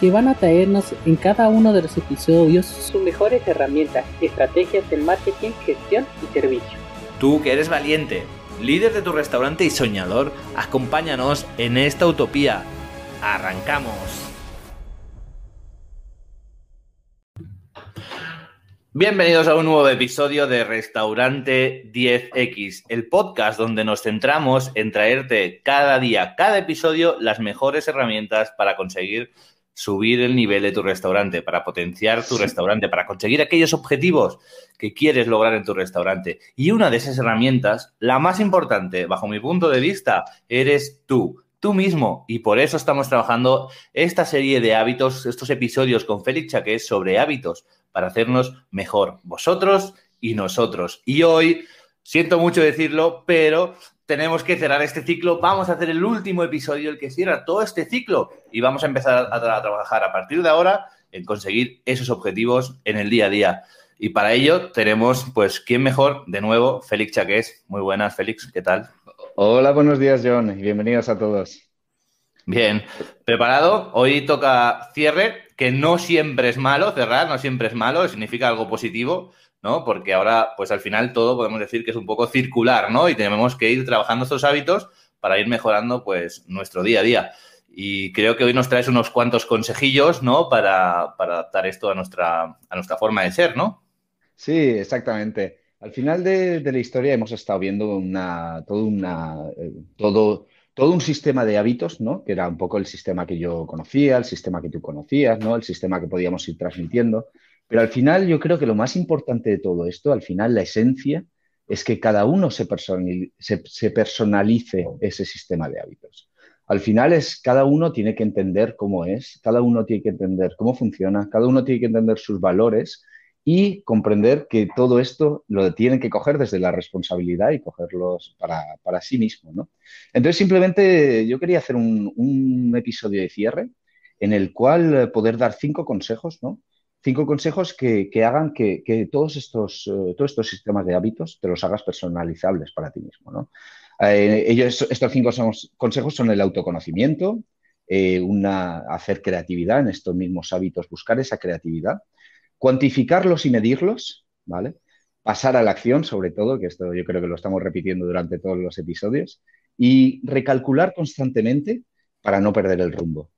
que van a traernos en cada uno de los episodios sus mejores herramientas, estrategias de marketing, gestión y servicio. Tú que eres valiente, líder de tu restaurante y soñador, acompáñanos en esta utopía. ¡Arrancamos! Bienvenidos a un nuevo episodio de Restaurante 10X, el podcast donde nos centramos en traerte cada día, cada episodio, las mejores herramientas para conseguir subir el nivel de tu restaurante, para potenciar tu restaurante, para conseguir aquellos objetivos que quieres lograr en tu restaurante. Y una de esas herramientas, la más importante, bajo mi punto de vista, eres tú tú mismo. Y por eso estamos trabajando esta serie de hábitos, estos episodios con Félix Chaqués sobre hábitos para hacernos mejor, vosotros y nosotros. Y hoy, siento mucho decirlo, pero tenemos que cerrar este ciclo. Vamos a hacer el último episodio, el que cierra todo este ciclo. Y vamos a empezar a, trabajar a partir de ahora en conseguir esos objetivos en el día a día. Y para ello tenemos, pues, ¿quién mejor? De nuevo, Félix Chaqués. Muy buenas, Félix, ¿qué tal? Hola, buenos días, John, y bienvenidos a todos. Bien, preparado. Hoy toca cierre, que no siempre es malo, cerrar no siempre es malo, significa algo positivo. ¿No? Porque ahora, pues al final todo podemos decir que es un poco circular, ¿no? Y tenemos que ir trabajando estos hábitos para ir mejorando, pues, nuestro día a día. Y creo que hoy nos traes unos cuantos consejillos, ¿no? Para, adaptar esto a nuestra, a nuestra forma de ser, ¿no? Sí, exactamente. Al final de, la historia hemos estado viendo una, todo, una, eh, todo, todo un sistema de hábitos, ¿no? Que era un poco el sistema que yo conocía, el sistema que tú conocías, ¿no? El sistema que podíamos ir transmitiendo. Pero al final yo creo que lo más importante de todo esto, al final la esencia, es que cada uno se, personalice ese sistema de hábitos. Al final es cada uno tiene que entender cómo es, cada uno tiene que entender cómo funciona, cada uno tiene que entender sus valores y comprender que todo esto lo tienen que coger desde la responsabilidad y cogerlos para, sí mismo. ¿no? Entonces, simplemente yo quería hacer un, un, episodio de cierre en el cual poder dar cinco consejos ¿no? Cinco consejos que, hagan que, todos, estos, eh, todos estos sistemas de hábitos te los hagas personalizables para ti mismo. ¿no? Eh, ellos, estos cinco consejos son el autoconocimiento, eh, una, hacer creatividad en estos mismos hábitos, buscar esa creatividad, cuantificarlos y medirlos, ¿vale? Pasar a la acción, sobre todo, que esto yo creo que lo estamos repitiendo durante todos los episodios, y recalcular constantemente para no perder el rumbo.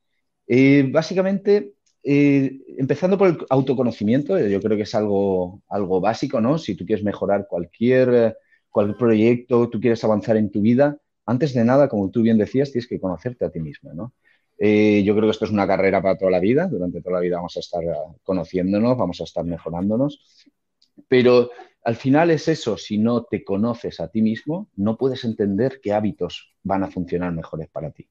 básicamente, eh, empezando por el autoconocimiento, eh, yo creo que es algo, algo básico, ¿no? Si tú quieres mejorar cualquier, eh, cualquier proyecto, tú quieres avanzar en tu vida, antes de nada, como tú bien decías, tienes que conocerte a ti mismo, ¿no? yo creo que esto es una carrera para toda la vida, durante toda la vida vamos a estar conociéndonos, vamos a estar mejorándonos, pero al final es eso, si no te conoces a ti mismo, no puedes entender qué hábitos van a funcionar mejores para ti.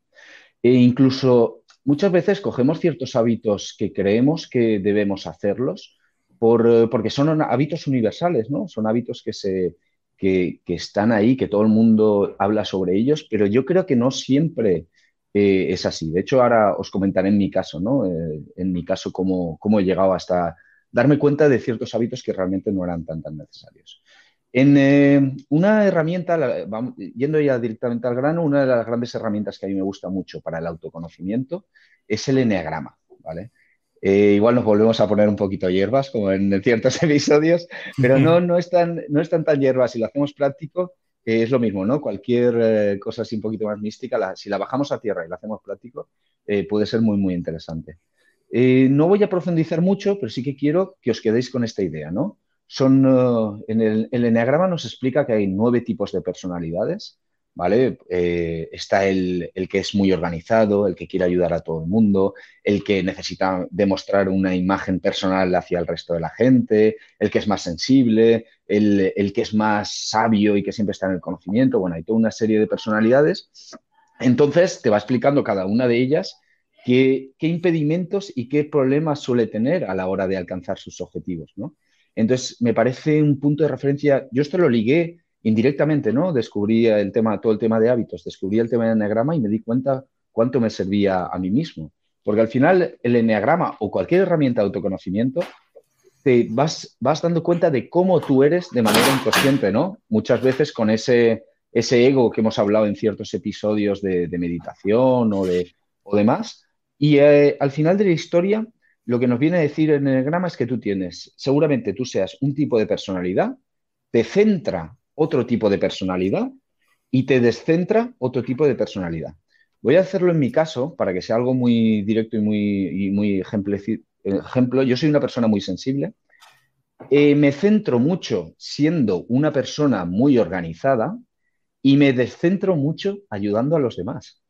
E incluso muchas veces cogemos ciertos hábitos que creemos que debemos hacerlos eh, porque son hábitos universales, ¿no? Son hábitos que, se, que, están ahí, que todo el mundo habla sobre ellos, pero yo creo que no siempre eh, es así. De hecho, ahora os comentaré en mi caso, ¿no? Eh, en mi caso, cómo, cómo he llegado hasta darme cuenta de ciertos hábitos que realmente no eran tan, tan necesarios. En eh, una herramienta, yendo ya directamente al grano, una de las grandes herramientas que a mí me gusta mucho para el autoconocimiento es el enneagrama, ¿vale? Eh, igual nos volvemos a poner un poquito hierbas, como en ciertos episodios, pero no, no, están, no están tan hierbas. Si lo hacemos práctico, es lo mismo, ¿no? Cualquier eh, cosa así un poquito más mística, si la bajamos a tierra y la hacemos práctico, puede ser muy, muy interesante. no voy a profundizar mucho, pero sí que quiero que os quedéis con esta idea, ¿no? Son, eh, en el, el, Enneagrama nos explica que hay nueve tipos de personalidades, ¿vale? Eh, está el, que es muy organizado, el que quiere ayudar a todo el mundo, el que necesita demostrar una imagen personal hacia el resto de la gente, el que es más sensible, el, que es más sabio y que siempre está en el conocimiento. Bueno, hay toda una serie de personalidades. Entonces, te va explicando cada una de ellas qué, qué impedimentos y qué problemas suele tener a la hora de alcanzar sus objetivos, ¿no? Entonces, me parece un punto de referencia. Yo esto lo ligué indirectamente, ¿no? Descubrí el tema, todo el tema de hábitos, descubrí el tema del enneagrama y me di cuenta cuánto me servía a mí mismo. Porque al final el enneagrama o cualquier herramienta de autoconocimiento te vas, vas dando cuenta de cómo tú eres de manera inconsciente, ¿no? Muchas veces con ese, ese ego que hemos hablado en ciertos episodios de, meditación o, de, o demás. Y eh, al final de la historia, lo que nos viene a decir el enneagrama es que tú tienes, seguramente tú seas un tipo de personalidad, te centra otro tipo de personalidad y te descentra otro tipo de personalidad. Voy a hacerlo en mi caso para que sea algo muy directo y muy, muy ejemplo. Yo soy una persona muy sensible. Eh, me centro mucho siendo una persona muy organizada y me descentro mucho ayudando a los demás.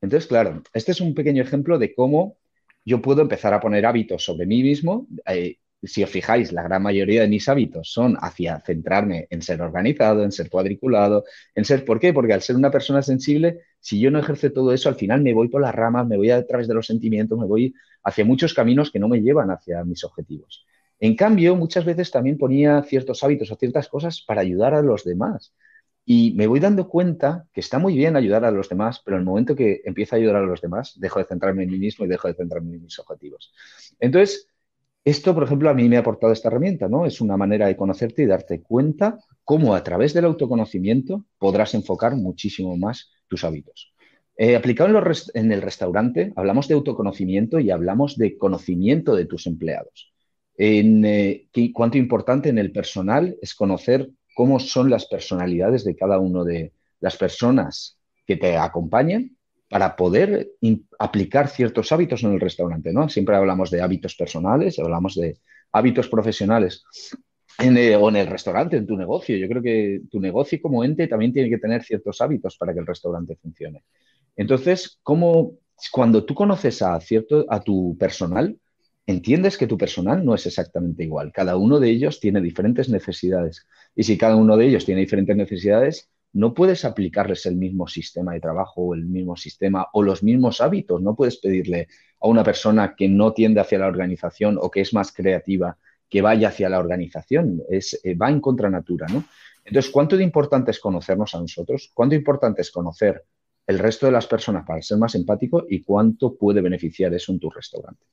Entonces, claro, este es un pequeño ejemplo de cómo yo puedo empezar a poner hábitos sobre mí mismo eh, si os fijáis, la gran mayoría de mis hábitos son hacia centrarme en ser organizado, en ser cuadriculado, en ser... ¿Por qué? Porque al ser una persona sensible, si yo no ejerce todo eso, al final me voy por las ramas, me voy a través de los sentimientos, me voy hacia muchos caminos que no me llevan hacia mis objetivos. En cambio, muchas veces también ponía ciertos hábitos o ciertas cosas para ayudar a los demás. Y me voy dando cuenta que está muy bien ayudar a los demás, pero en el momento que empiezo a ayudar a los demás, dejo de centrarme en mí mismo y dejo de centrarme en mis objetivos. Entonces, esto, por ejemplo, a mí me ha aportado esta herramienta, ¿no? Es una manera de conocerte y darte cuenta cómo a través del autoconocimiento podrás enfocar muchísimo más tus hábitos. Eh, aplicado en, el restaurante, hablamos de autoconocimiento y hablamos de conocimiento de tus empleados. En, eh, cuánto importante en el personal es conocer cómo son las personalidades de cada una de las personas que te acompañan para poder aplicar ciertos hábitos en el restaurante, ¿no? Siempre hablamos de hábitos personales, hablamos de hábitos profesionales en el restaurante, en tu negocio. Yo creo que tu negocio como ente también tiene que tener ciertos hábitos para que el restaurante funcione. Entonces, ¿cómo, cuando tú conoces a, cierto, a tu personal, entiendes que tu personal no es exactamente igual. Cada uno de ellos tiene diferentes necesidades. Y si cada uno de ellos tiene diferentes necesidades, no puedes aplicarles el mismo sistema de trabajo o el mismo sistema o los mismos hábitos. No puedes pedirle a una persona que no tiende hacia la organización o que es más creativa que vaya hacia la organización. Es, eh, va en contra natura, ¿no? Entonces, ¿cuánto de importante es conocernos a nosotros? ¿Cuánto importante es conocer el resto de las personas para ser más empático y cuánto puede beneficiar eso en tu restaurante?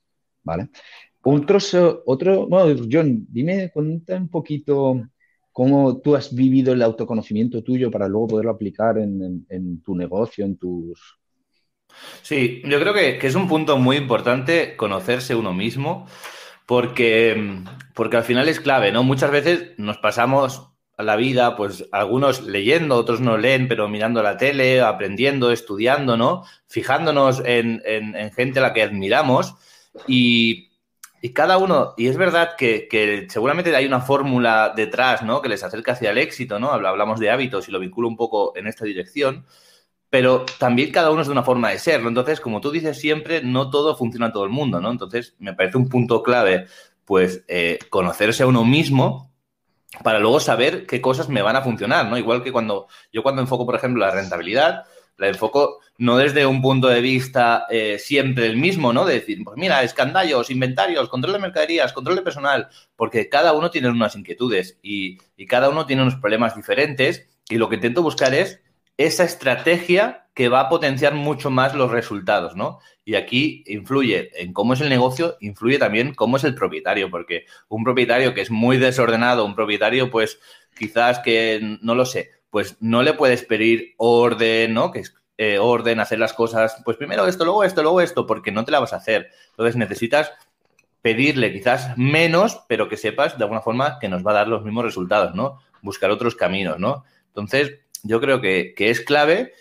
¿Vale? Otro, otro bueno, John, dime, cuenta un poquito cómo tú has vivido el autoconocimiento tuyo para luego poderlo aplicar en, tu negocio, en tus... Sí, yo creo que, es un punto muy importante conocerse uno mismo, porque, porque al final es clave, ¿no? Muchas veces nos pasamos la vida, pues algunos leyendo, otros no leen, pero mirando la tele, aprendiendo, estudiando, ¿no? Fijándonos en, en gente a la que admiramos y, y cada uno, y es verdad que, seguramente hay una fórmula detrás, ¿no? Que les acerca hacia el éxito, ¿no? Hablamos de hábitos y lo vinculo un poco en esta dirección, pero también cada uno es de una forma de ser, ¿no? Entonces, como tú dices siempre, no todo funciona a todo el mundo, ¿no? Entonces, me parece un punto clave, pues, eh, conocerse a uno mismo para luego saber qué cosas me van a funcionar, ¿no? Igual que cuando yo cuando enfoco, por ejemplo, la rentabilidad, la enfoco no desde un punto de vista eh, siempre el mismo, ¿no? De decir, pues mira, escandallos, inventarios, control de mercaderías, control de personal, porque cada uno tiene unas inquietudes y, cada uno tiene unos problemas diferentes y lo que intento buscar es esa estrategia que va a potenciar mucho más los resultados, ¿no? Y aquí influye en cómo es el negocio, influye también cómo es el propietario, porque un propietario que es muy desordenado, un propietario, pues quizás que, no lo sé, pues no le puedes pedir orden, ¿no? Que es eh, orden, hacer las cosas, pues primero esto, luego esto, luego esto, porque no te la vas a hacer. Entonces necesitas pedirle quizás menos, pero que sepas de alguna forma que nos va a dar los mismos resultados, ¿no? Buscar otros caminos, ¿no? Entonces, yo creo que, es clave.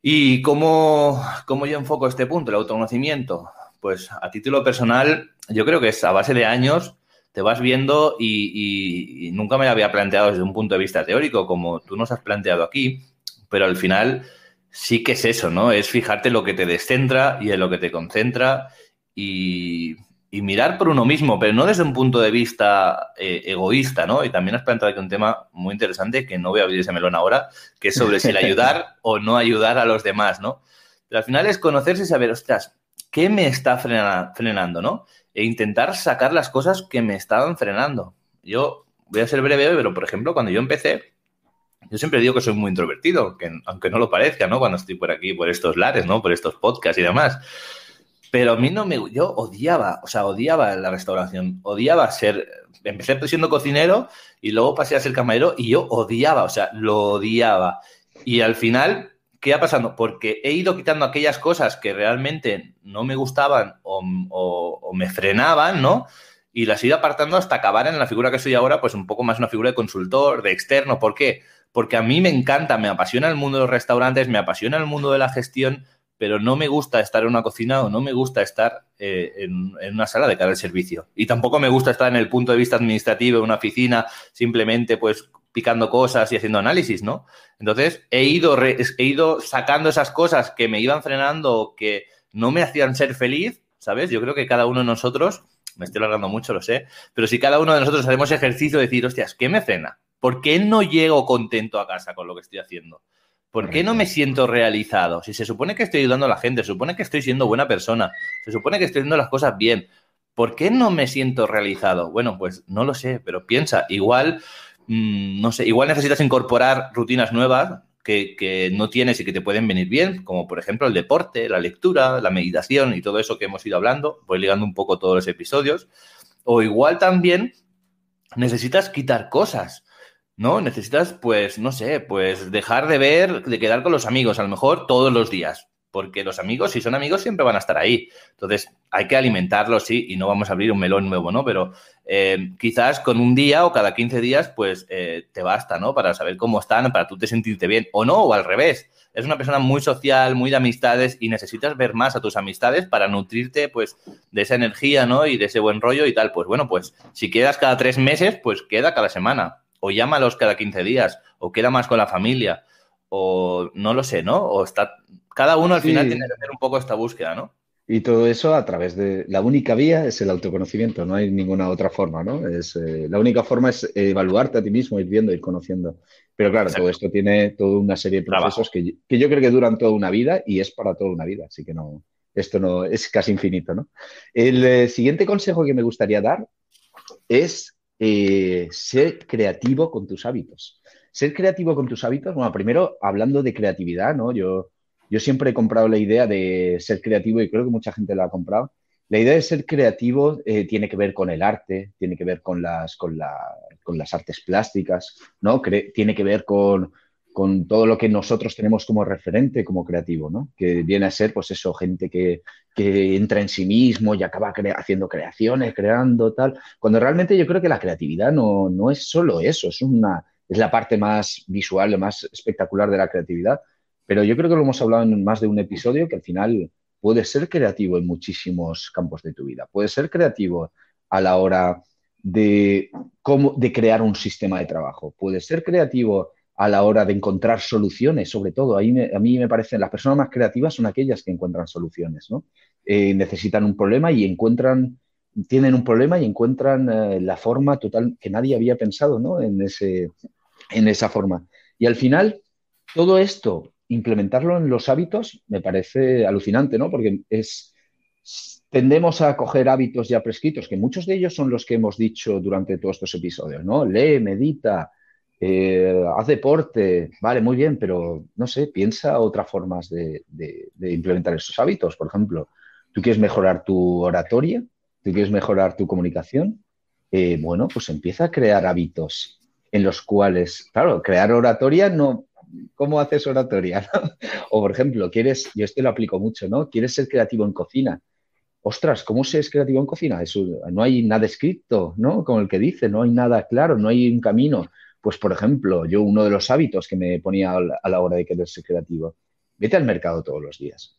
¿Y cómo, cómo yo enfoco este punto, el autoconocimiento? Pues a título personal, yo creo que es a base de años te vas viendo y, nunca me había planteado desde un punto de vista teórico, como tú nos has planteado aquí, pero al final sí que es eso, ¿no? Es fijarte en lo que te descentra y en lo que te concentra y, mirar por uno mismo, pero no desde un punto de vista eh, egoísta, ¿no? Y también has planteado aquí un tema muy interesante que no voy a abrir ese melón ahora, que es sobre si el ayudar o no ayudar a los demás, ¿no? Pero al final es conocerse y saber, ostras, ¿qué me está frenando, no? e intentar sacar las cosas que me estaban frenando. yo voy a ser breve, pero por ejemplo, cuando yo empecé, yo siempre digo que soy muy introvertido, que aunque no lo parezca, ¿no? Cuando estoy por aquí, por estos lares, ¿no? Por estos podcasts y demás. Pero a mí no me... Yo odiaba, o sea, odiaba la restauración, odiaba ser... Empecé siendo cocinero y luego pasé a ser camarero y yo odiaba, o sea, lo odiaba. Y al final, ¿qué ha pasado? Porque he ido quitando aquellas cosas que realmente no me gustaban o, me frenaban, ¿no? Y las he ido apartando hasta acabar en la figura que soy ahora, pues un poco más una figura de consultor, de externo. ¿Por qué? Porque a mí me encanta, me apasiona el mundo de los restaurantes, me apasiona el mundo de la gestión, pero no me gusta estar en una cocina o no me gusta estar eh, en, una sala de cara al servicio. Y tampoco me gusta estar en el punto de vista administrativo, en una oficina, simplemente pues picando cosas y haciendo análisis, ¿no? Entonces he ido, he ido sacando esas cosas que me iban frenando, que no me hacían ser feliz, ¿sabes? Yo creo que cada uno de nosotros, me estoy alargando mucho, lo sé, pero si cada uno de nosotros hacemos ejercicio de decir, hostias, ¿qué me frena? ¿Por qué no llego contento a casa con lo que estoy haciendo? ¿Por qué no me siento realizado? Si se supone que estoy ayudando a la gente, se supone que estoy siendo buena persona, se supone que estoy haciendo las cosas bien, ¿por qué no me siento realizado? Bueno, pues no lo sé, pero piensa, igual, mm, no sé, igual necesitas incorporar rutinas nuevas que, que, no tienes y que te pueden venir bien, como por ejemplo el deporte, la lectura, la meditación y todo eso que hemos ido hablando. Voy ligando un poco todos los episodios. O igual también necesitas quitar cosas. ¿no? Necesitas, pues, no sé, pues dejar de ver, de quedar con los amigos, a lo mejor todos los días, porque los amigos, si son amigos, siempre van a estar ahí. Entonces, hay que alimentarlos, sí, y no vamos a abrir un melón nuevo, ¿no? Pero eh, quizás con un día o cada 15 días, pues eh, te basta, ¿no? Para saber cómo están, para tú te sentirte bien, o no, o al revés. Es una persona muy social, muy de amistades y necesitas ver más a tus amistades para nutrirte, pues, de esa energía, ¿no? Y de ese buen rollo y tal. Pues bueno, pues si quedas cada tres meses, pues queda cada semana o llámalos cada 15 días, o queda más con la familia, o no lo sé, ¿no? O está. Cada uno al final tiene que hacer un poco esta búsqueda, ¿no? Y todo eso a través de. La única vía es el autoconocimiento, no hay ninguna otra forma, ¿no? Es, eh, la única forma es evaluarte a ti mismo, ir viendo, ir conociendo. Pero claro, todo esto tiene toda una serie de procesos que, que, yo creo que duran toda una vida y es para toda una vida, así que no. Esto no es casi infinito, ¿no? El eh, siguiente consejo que me gustaría dar es eh, ser creativo con tus hábitos. Ser creativo con tus hábitos, bueno, primero hablando de creatividad, ¿no? Yo, yo siempre he comprado la idea de ser creativo y creo que mucha gente la ha comprado. La idea de ser creativo eh, tiene que ver con el arte, tiene que ver con las, con, con las artes plásticas, ¿no? tiene que ver con, con todo lo que nosotros tenemos como referente como creativo, ¿no? Que viene a ser, pues eso, gente que, entra en sí mismo y acaba haciendo creaciones, creando tal, cuando realmente yo creo que la creatividad no, no es solo eso, es, una, es la parte más visual, más espectacular de la creatividad, pero yo creo que lo hemos hablado en más de un episodio, que al final puedes ser creativo en muchísimos campos de tu vida, puedes ser creativo a la hora de, cómo, de crear un sistema de trabajo, puedes ser creativo a la hora de encontrar soluciones, sobre todo. A mí me parecen las personas más creativas son aquellas que encuentran soluciones, ¿no? Eh, necesitan un problema y encuentran, tienen un problema y encuentran eh, la forma total que nadie había pensado, ¿no? En, ese, en esa forma. Y al final, todo esto, implementarlo en los hábitos, me parece alucinante, ¿no? Porque es, tendemos a coger hábitos ya prescritos, que muchos de ellos son los que hemos dicho durante todos estos episodios, ¿no? Lee, medita, eh, haz deporte, vale, muy bien, pero no sé, piensa otras formas de, implementar esos hábitos. Por ejemplo, tú quieres mejorar tu oratoria, tú quieres mejorar tu comunicación, eh, bueno, pues empieza a crear hábitos en los cuales, claro, crear oratoria no, ¿cómo haces oratoria? o por ejemplo, quieres, yo este lo aplico mucho, ¿no? Quieres ser creativo en cocina. Ostras, ¿cómo se es creativo en cocina? No hay nada escrito, ¿no? Como el que dice, no hay nada claro, no hay un camino. Pues, por ejemplo, yo uno de los hábitos que me ponía a la hora de querer ser creativo, vete al mercado todos los días.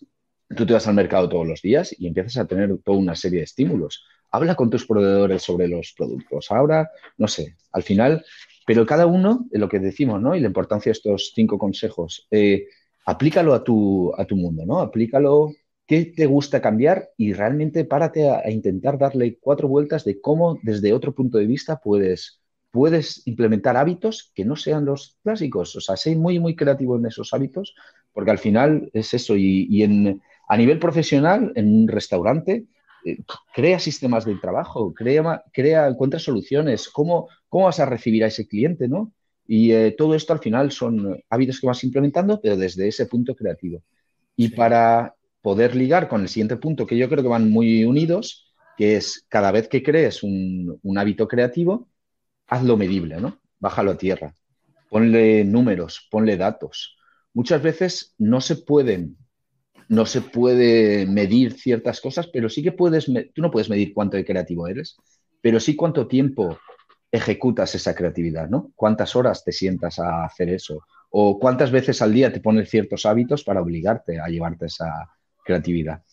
Tú te vas al mercado todos los días y empiezas a tener toda una serie de estímulos. Habla con tus proveedores sobre los productos. Ahora, no sé, al final, pero cada uno, lo que decimos, ¿no? Y la importancia de estos cinco consejos, eh, aplícalo a tu, a tu mundo, ¿no? Aplícalo qué te gusta cambiar y realmente párate a, intentar darle cuatro vueltas de cómo desde otro punto de vista puedes, puedes implementar hábitos que no sean los clásicos. O sea, sé muy, muy creativo en esos hábitos, porque al final es eso. Y, en, a nivel profesional, en un restaurante, eh, crea sistemas de trabajo, crea, crea encuentra soluciones, ¿Cómo, cómo vas a recibir a ese cliente, ¿no? Y eh, todo esto al final son hábitos que vas implementando, pero desde ese punto creativo. Y para poder ligar con el siguiente punto, que yo creo que van muy unidos, que es cada vez que crees un, un hábito creativo, hazlo medible, ¿no? Bájalo a tierra. Ponle números, ponle datos. Muchas veces no se pueden no se puede medir ciertas cosas, pero sí que puedes, tú no puedes medir cuánto de creativo eres, pero sí cuánto tiempo ejecutas esa creatividad, ¿no? Cuántas horas te sientas a hacer eso o cuántas veces al día te pones ciertos hábitos para obligarte a llevarte esa creatividad.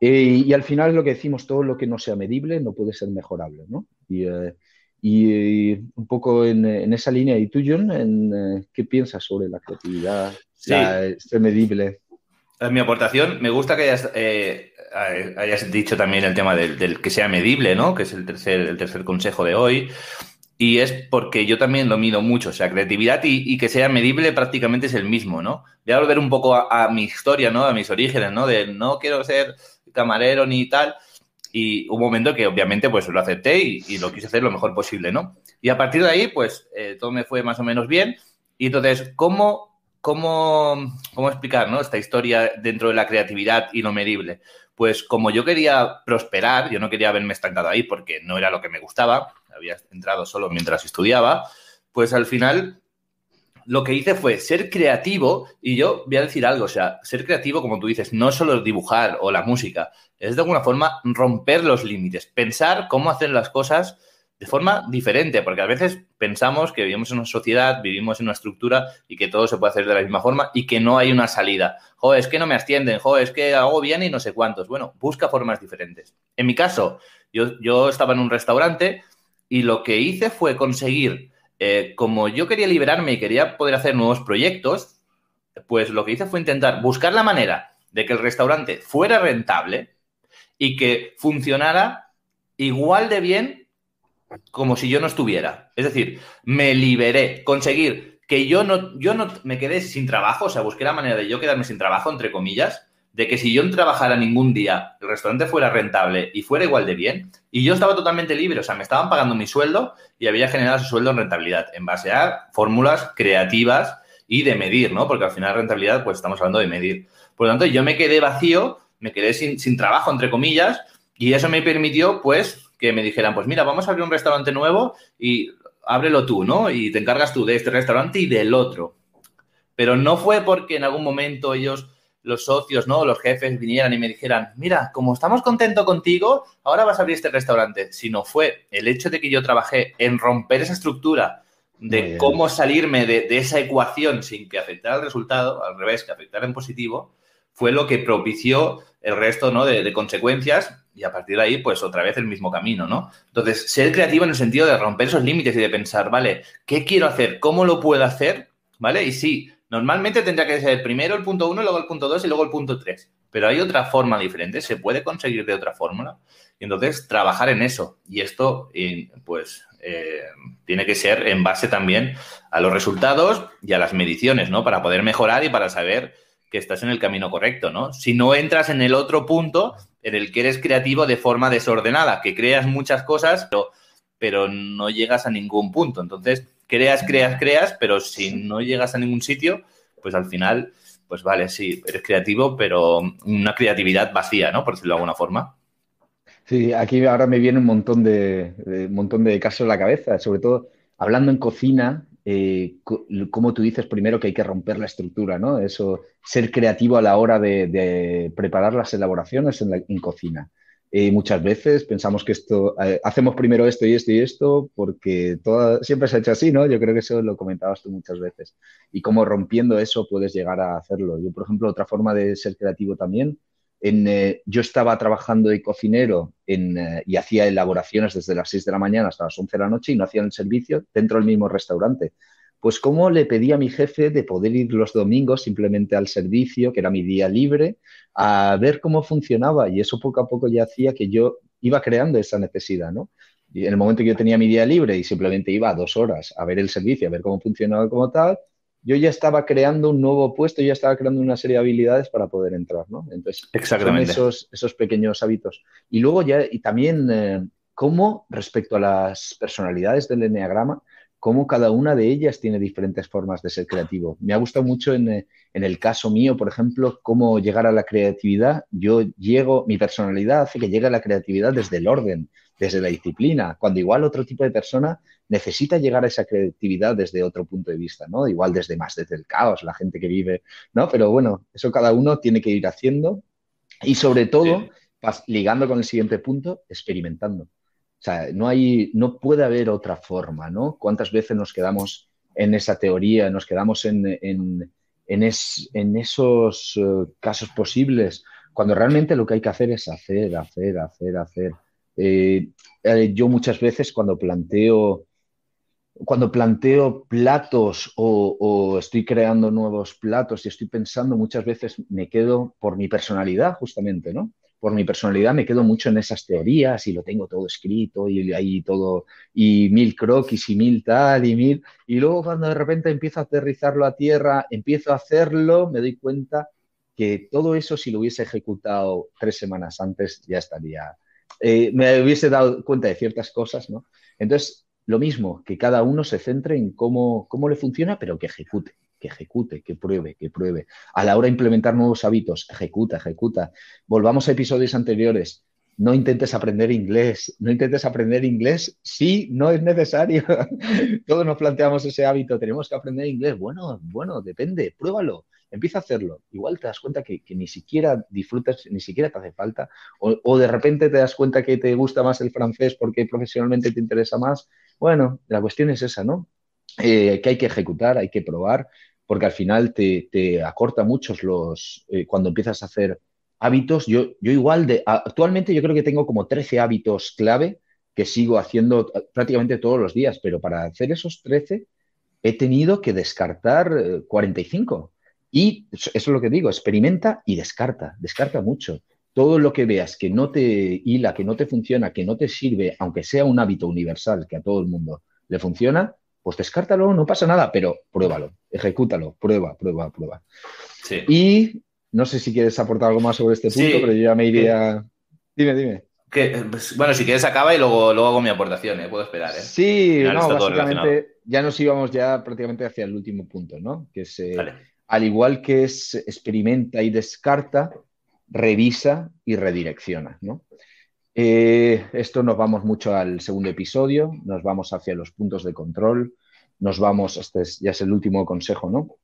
Eh, y al final es lo que decimos, todo lo que no sea medible no puede ser mejorable, ¿no? Y, eh, un poco en, esa línea, ¿y tú, John, en, eh, qué piensas sobre la creatividad, este medible? Mi aportación, me gusta que hayas, eh, hayas dicho también el tema del, que sea medible, ¿no? Que es el tercer, el tercer consejo de hoy. Y es porque yo también lo mido mucho, o sea, creatividad y, que sea medible prácticamente es el mismo, ¿no? Voy a volver un poco a, mi historia, ¿no? A mis orígenes, ¿no? De no quiero ser camarero ni tal. Y un momento que obviamente pues lo acepté y, lo quise hacer lo mejor posible, ¿no? Y a partir de ahí, pues eh, todo me fue más o menos bien. Y entonces, ¿cómo ¿cómo, cómo explicar esta historia dentro de la creatividad y lo medible? Pues como yo quería prosperar, yo no quería haberme estancado ahí porque no era lo que me gustaba, había entrado solo mientras estudiaba, pues al final lo que hice fue ser creativo y yo voy a decir algo, o sea, ser creativo, como tú dices, no solo dibujar o la música, es de alguna forma romper los límites, pensar cómo hacer las cosas de forma diferente, porque a veces pensamos que vivimos en una sociedad, vivimos en una estructura y que todo se puede hacer de la misma forma y que no hay una salida. Joder, es que no me ascienden, joder, es que hago bien y no sé cuántos. Bueno, busca formas diferentes. En mi caso, yo, yo estaba en un restaurante y lo que hice fue conseguir, eh, como yo quería liberarme y quería poder hacer nuevos proyectos, pues lo que hice fue intentar buscar la manera de que el restaurante fuera rentable y que funcionara igual de bien como si yo no estuviera. Es decir, me liberé, conseguir que yo no, yo no me quedé sin trabajo, o sea, busqué la manera de yo quedarme sin trabajo, entre comillas, de que si yo no trabajara ningún día, el restaurante fuera rentable y fuera igual de bien, y yo estaba totalmente libre, o sea, me estaban pagando mi sueldo y había generado ese sueldo en rentabilidad, en base a fórmulas creativas y de medir, ¿no? Porque al final rentabilidad, pues estamos hablando de medir. Por lo tanto, yo me quedé vacío, me quedé sin, sin trabajo, entre comillas, y eso me permitió, pues, que me dijeran, pues mira, vamos a abrir un restaurante nuevo y ábrelo tú, ¿no? Y te encargas tú de este restaurante y del otro. Pero no fue porque en algún momento ellos, los socios, ¿no? Los jefes vinieran y me dijeran, mira, como estamos contentos contigo, ahora vas a abrir este restaurante. Sino fue el hecho de que yo trabajé en romper esa estructura de cómo salirme de, esa ecuación sin que afectara el resultado, al revés, que afectara en positivo, fue lo que propició el resto ¿no? de, consecuencias y a partir de ahí, pues otra vez el mismo camino, ¿no? Entonces, ser creativo en el sentido de romper esos límites y de pensar, vale, ¿qué quiero hacer? ¿Cómo lo puedo hacer? ¿Vale? Y sí, normalmente tendría que ser primero el punto uno, luego el punto dos y luego el punto tres. Pero hay otra forma diferente, se puede conseguir de otra fórmula. Y entonces, trabajar en eso. Y esto, pues, eh, tiene que ser en base también a los resultados y a las mediciones, ¿no? Para poder mejorar y para saber que estás en el camino correcto, ¿no? Si no entras en el otro punto en el que eres creativo de forma desordenada, que creas muchas cosas, pero, pero no llegas a ningún punto. Entonces, creas, creas, creas, pero si no llegas a ningún sitio, pues al final, pues vale, sí, eres creativo, pero una creatividad vacía, ¿no? Por decirlo de alguna forma. Sí, aquí ahora me viene un montón de, un montón de casos a la cabeza, sobre todo hablando en cocina, eh, como tú dices primero que hay que romper la estructura, ¿no? Eso, ser creativo a la hora de, preparar las elaboraciones en, cocina. Eh, muchas veces pensamos que esto, eh, hacemos primero esto y esto y esto porque siempre se ha hecho así, ¿no? Yo creo que eso lo comentabas tú muchas veces. Y cómo rompiendo eso puedes llegar a hacerlo. Yo, por ejemplo, otra forma de ser creativo también eh, yo estaba trabajando de cocinero eh, y hacía elaboraciones desde las 6 de la mañana hasta las 11 de la noche y no hacía el servicio dentro del mismo restaurante. Pues cómo le pedí a mi jefe de poder ir los domingos simplemente al servicio, que era mi día libre, a ver cómo funcionaba. Y eso poco a poco ya hacía que yo iba creando esa necesidad, ¿no? Y en el momento que yo tenía mi día libre y simplemente iba dos horas a ver el servicio, a ver cómo funcionaba como tal, yo ya estaba creando un nuevo puesto, ya estaba creando una serie de habilidades para poder entrar, ¿no? Entonces, Exactamente. son esos, esos pequeños hábitos. Y luego ya, y también, eh, cómo respecto a las personalidades del enneagrama, cómo cada una de ellas tiene diferentes formas de ser creativo. Me ha gustado mucho en, eh, en, el caso mío, por ejemplo, cómo llegar a la creatividad. Yo llego, mi personalidad hace que llegue a la creatividad desde el orden, desde la disciplina, cuando igual otro tipo de persona necesita llegar a esa creatividad desde otro punto de vista, ¿no? Igual desde más, desde el caos, la gente que vive, ¿no? Pero bueno, eso cada uno tiene que ir haciendo y sobre todo, sí. ligando con el siguiente punto, experimentando. O sea, no hay, no puede haber otra forma, ¿no? ¿Cuántas veces nos quedamos en esa teoría, nos quedamos en, en, en, es, en esos uh, casos posibles, cuando realmente lo que hay que hacer es hacer, hacer, hacer, hacer. Eh, eh, yo muchas veces cuando planteo, cuando planteo platos o, o, estoy creando nuevos platos y estoy pensando, muchas veces me quedo por mi personalidad justamente, ¿no? Por mi personalidad me quedo mucho en esas teorías y lo tengo todo escrito y ahí todo, y mil croquis y mil tal y mil, y luego cuando de repente empiezo a aterrizarlo a tierra, empiezo a hacerlo, me doy cuenta que todo eso si lo hubiese ejecutado tres semanas antes ya estaría eh, me hubiese dado cuenta de ciertas cosas, ¿no? Entonces, lo mismo, que cada uno se centre en cómo, cómo le funciona, pero que ejecute, ejecute, que pruebe, que pruebe. A la hora de implementar nuevos hábitos, ejecuta, ejecuta. Volvamos a episodios anteriores. No intentes aprender inglés, no intentes aprender inglés si no es necesario. Todos nos planteamos ese hábito, tenemos que aprender inglés. Bueno, bueno, depende, pruébalo empieza a hacerlo. Igual te das cuenta que, que, ni siquiera disfrutas, ni siquiera te hace falta, o, o, de repente te das cuenta que te gusta más el francés porque profesionalmente te interesa más. Bueno, la cuestión es esa, ¿no? Eh, que hay que ejecutar, hay que probar, porque al final te, acorta muchos los, eh, cuando empiezas a hacer hábitos. Yo, yo igual, de, actualmente yo creo que tengo como 13 hábitos clave que sigo haciendo prácticamente todos los días, pero para hacer esos 13 he tenido que descartar eh, 45. Y eso es lo que digo, experimenta y descarta, descarta mucho. Todo lo que veas que no te hila, que no te funciona, que no te sirve, aunque sea un hábito universal que a todo el mundo le funciona, pues descártalo, no pasa nada, pero pruébalo, ejecútalo, prueba, prueba, prueba. Sí. Y no sé si quieres aportar algo más sobre este punto, Sí. pero yo ya me iría... Dime, dime. Que, pues, bueno, si quieres acaba y luego, luego hago mi aportación, ¿eh? puedo esperar. ¿eh? Sí, no, básicamente ya nos íbamos ya prácticamente hacia el último punto, ¿no? Que es, eh, al igual que es experimenta y descarta, revisa y redirecciona, ¿no? Eh, esto nos vamos mucho al segundo episodio, nos vamos hacia los puntos de control, nos vamos, este es, ya es el último consejo, ¿no?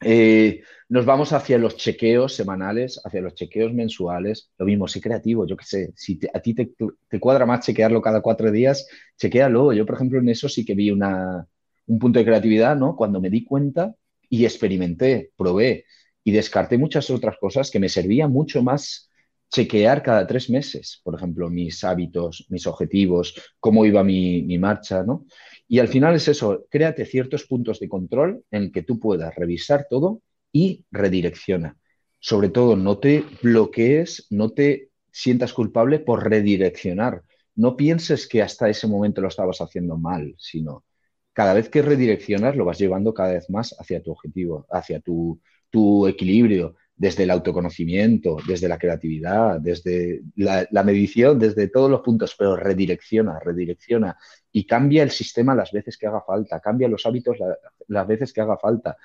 Eh, nos vamos hacia los chequeos semanales, hacia los chequeos mensuales, lo mismo, sé creativo, yo qué sé, si te, a ti te, te, cuadra más chequearlo cada cuatro días, chequealo. Yo, por ejemplo, en eso sí que vi una, un punto de creatividad, ¿no? Cuando me di cuenta y experimenté, probé y descarté muchas otras cosas que me servía mucho más chequear cada tres meses, por ejemplo, mis hábitos, mis objetivos, cómo iba mi, mi marcha, ¿no? Y al final es eso, créate ciertos puntos de control en el que tú puedas revisar todo y redirecciona. Sobre todo, no te bloquees, no te sientas culpable por redireccionar. No pienses que hasta ese momento lo estabas haciendo mal, sino cada vez que redireccionas lo vas llevando cada vez más hacia tu objetivo, hacia tu, tu equilibrio, desde el autoconocimiento, desde la creatividad, desde la, la, medición, desde todos los puntos, pero redirecciona, redirecciona y cambia el sistema las veces que haga falta, cambia los hábitos la, las veces que haga falta.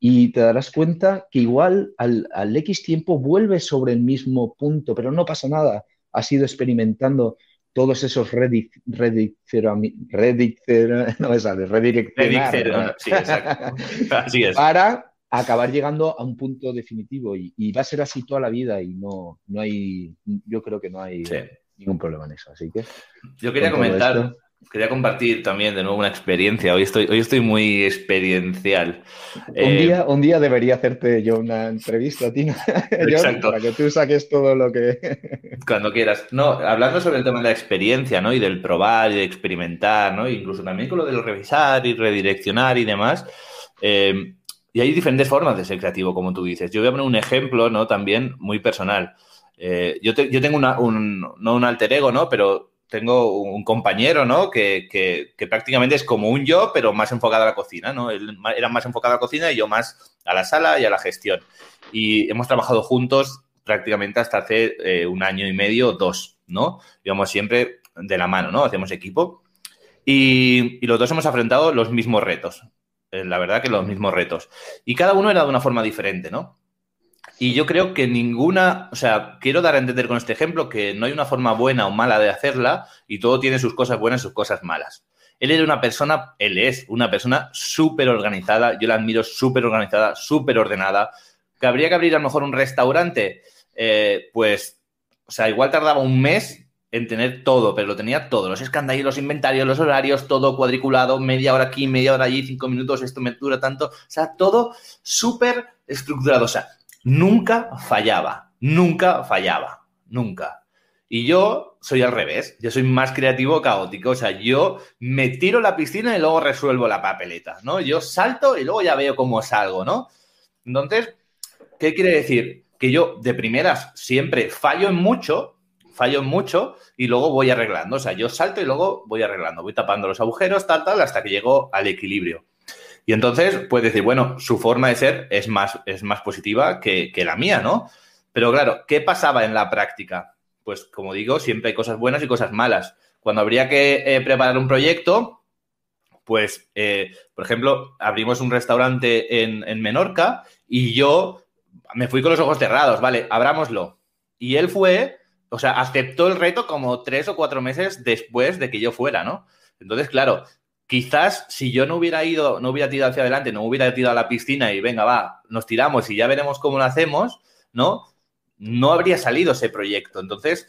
Y te darás cuenta que igual al, al, X tiempo vuelves sobre el mismo punto, pero no pasa nada. Has ido experimentando todos esos redic, redic, redic, no me sale, redireccionar. Sí, exacto. Así es. Para acabar llegando a un punto definitivo y, y, va a ser así toda la vida y no, no hay, yo creo que no hay sí. ningún problema en eso. Así que yo quería comentar, esto... quería compartir también de nuevo una experiencia. Hoy estoy, hoy estoy muy experiencial. Un, eh, día, un día debería hacerte yo una entrevista a ti, Exacto. para que tú saques todo lo que... Cuando quieras. No, hablando sobre el tema de la experiencia, ¿no? Y del probar y de experimentar, ¿no? Incluso también con lo del revisar y redireccionar y demás. Eh, y hay diferentes formas de ser creativo, como tú dices. Yo voy a poner un ejemplo, ¿no? También muy personal. Eh, yo, te, yo, tengo una, un, no un alter ego, ¿no? Pero tengo un compañero, ¿no? Que, que, prácticamente es como un yo, pero más enfocado a la cocina, ¿no? Él era más enfocado a la cocina y yo más a la sala y a la gestión. Y hemos trabajado juntos prácticamente hasta hace eh, un año y medio, dos, ¿no? Íbamos siempre de la mano, ¿no? Hacemos equipo. Y, y los dos hemos enfrentado los mismos retos. Eh, la verdad que los mismos retos. Y cada uno era de una forma diferente, ¿no? Y yo creo que ninguna, o sea, quiero dar a entender con este ejemplo que no hay una forma buena o mala de hacerla y todo tiene sus cosas buenas y sus cosas malas. Él era una persona, él es una persona súper organizada, yo la admiro súper organizada, súper ordenada. ¿Que habría que abrir a lo mejor un restaurante? Eh, pues, o sea, igual tardaba un mes en tener todo, pero lo tenía todo, los escándalos, los inventarios, los horarios, todo cuadriculado, media hora aquí, media hora allí, cinco minutos, esto me dura tanto, o sea, todo súper estructurado, o sea, nunca fallaba, nunca fallaba, nunca. Y yo soy al revés, yo soy más creativo, caótico, o sea, yo me tiro la piscina y luego resuelvo la papeleta, ¿no? Yo salto y luego ya veo cómo salgo, ¿no? Entonces, ¿qué quiere decir? Que yo de primeras siempre fallo en mucho, fallo mucho y luego voy arreglando. O sea, yo salto y luego voy arreglando, voy tapando los agujeros, tal, tal, hasta que llego al equilibrio. Y entonces puedes decir, bueno, su forma de ser es más, es más positiva que, la mía, ¿no? Pero claro, ¿qué pasaba en la práctica? Pues como digo, siempre hay cosas buenas y cosas malas. Cuando habría que eh, preparar un proyecto, pues, eh, por ejemplo, abrimos un restaurante en, en Menorca y yo me fui con los ojos cerrados, vale, abrámoslo. Y él fue o sea, aceptó el reto como tres o cuatro meses después de que yo fuera, ¿no? Entonces, claro, quizás si yo no hubiera ido, no hubiera tirado hacia adelante, no hubiera tirado a la piscina y venga, va, nos tiramos y ya veremos cómo lo hacemos, ¿no? No habría salido ese proyecto. Entonces,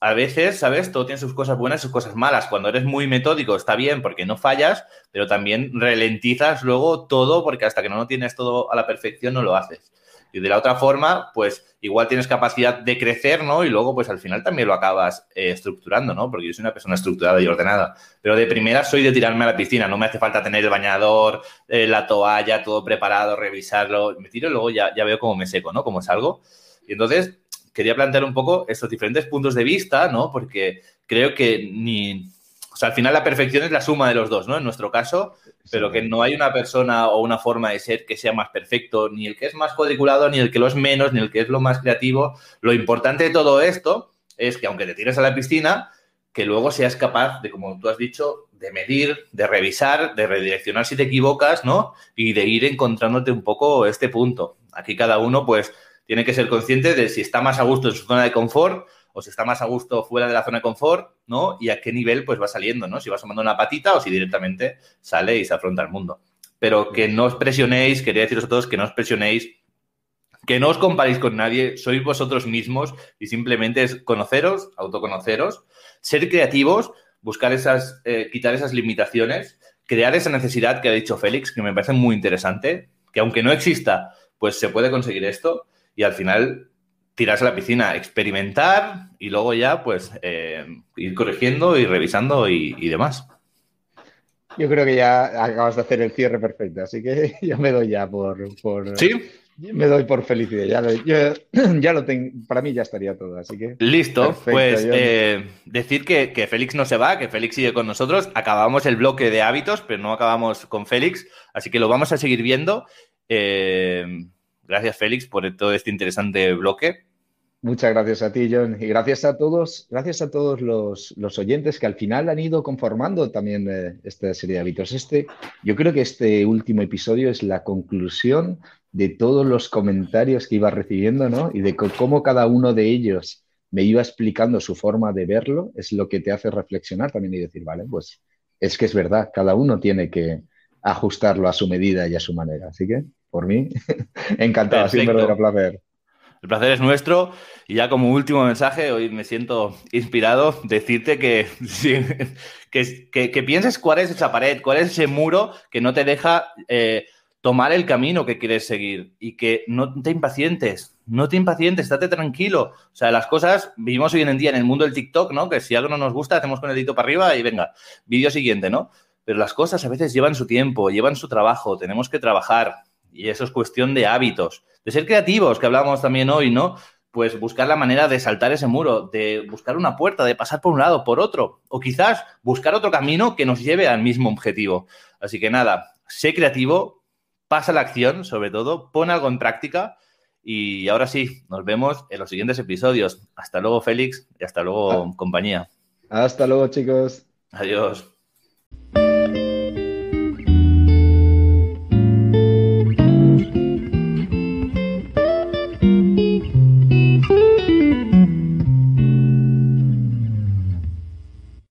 a veces, ¿sabes? Todo tiene sus cosas buenas y sus cosas malas. Cuando eres muy metódico está bien porque no fallas, pero también ralentizas luego todo porque hasta que no lo tienes todo a la perfección no lo haces. Y de la otra forma, pues igual tienes capacidad de crecer, ¿no? Y luego, pues al final también lo acabas eh, estructurando, ¿no? Porque yo soy una persona estructurada y ordenada. Pero de primera soy de tirarme a la piscina. No me hace falta tener el bañador, eh, la toalla, todo preparado, revisarlo. Me tiro y luego ya, ya veo cómo me seco, ¿no? Cómo salgo. Y entonces quería plantear un poco estos diferentes puntos de vista, ¿no? Porque creo que ni o sea, al final la perfección es la suma de los dos, ¿no? En nuestro caso, pero que no hay una persona o una forma de ser que sea más perfecto, ni el que es más cuadriculado, ni el que lo es menos, ni el que es lo más creativo. Lo importante de todo esto es que aunque te tires a la piscina, que luego seas capaz de, como tú has dicho, de medir, de revisar, de redireccionar si te equivocas, ¿no? Y de ir encontrándote un poco este punto. Aquí cada uno, pues, tiene que ser consciente de si está más a gusto en su zona de confort o si está más a gusto fuera de la zona de confort, ¿no? Y a qué nivel pues va saliendo, ¿no? Si va sumando una patita o si directamente sale y se afronta al mundo. Pero que no os presionéis, quería deciros a todos que no os presionéis, que no os comparéis con nadie, sois vosotros mismos y simplemente es conoceros, autoconoceros, ser creativos, buscar esas, eh, quitar esas limitaciones, crear esa necesidad que ha dicho Félix, que me parece muy interesante, que aunque no exista, pues se puede conseguir esto y al final tirarse a la piscina, experimentar y luego ya pues eh, ir corrigiendo y revisando y, demás. Yo creo que ya acabas de hacer el cierre perfecto, así que yo me doy ya por... por sí. Me doy por felicidad. Ya, ya lo tengo, para mí ya estaría todo, así que. Listo, pues eh, decir que, que, Félix no se va, que Félix sigue con nosotros. Acabamos el bloque de hábitos, pero no acabamos con Félix, así que lo vamos a seguir viendo. Eh, Gracias, Félix, por todo este interesante bloque. Muchas gracias a ti, John, y gracias a todos, gracias a todos los, oyentes que al final han ido conformando también eh, esta serie de hábitos. Este, yo creo que este último episodio es la conclusión de todos los comentarios que iba recibiendo, ¿no? Y de cómo cada uno de ellos me iba explicando su forma de verlo, es lo que te hace reflexionar también y decir, vale, pues es que es verdad, cada uno tiene que ajustarlo a su medida y a su manera. Así que por mí. Encantado, siempre un placer. El placer es nuestro. Y ya como último mensaje, hoy me siento inspirado, decirte que, que, pienses cuál es esa pared, cuál es ese muro que no te deja eh, tomar el camino que quieres seguir y que no te impacientes, no te impacientes, estate tranquilo. O sea, las cosas, vivimos hoy en día en el mundo del TikTok, ¿no? Que si algo no nos gusta, hacemos con el dedito para arriba y venga, vídeo siguiente, ¿no? Pero las cosas a veces llevan su tiempo, llevan su trabajo, tenemos que trabajar, y eso es cuestión de hábitos, de ser creativos, que hablamos también hoy, ¿no? pues buscar la manera de saltar ese muro, de buscar una puerta, de pasar por un lado, por otro, o quizás buscar otro camino que nos lleve al mismo objetivo. Así que nada, sé creativo, pasa la acción, sobre todo, pon algo en práctica. Y ahora sí, nos vemos en los siguientes episodios. Hasta luego, Félix, y hasta luego, compañía. Hasta luego, chicos. Adiós.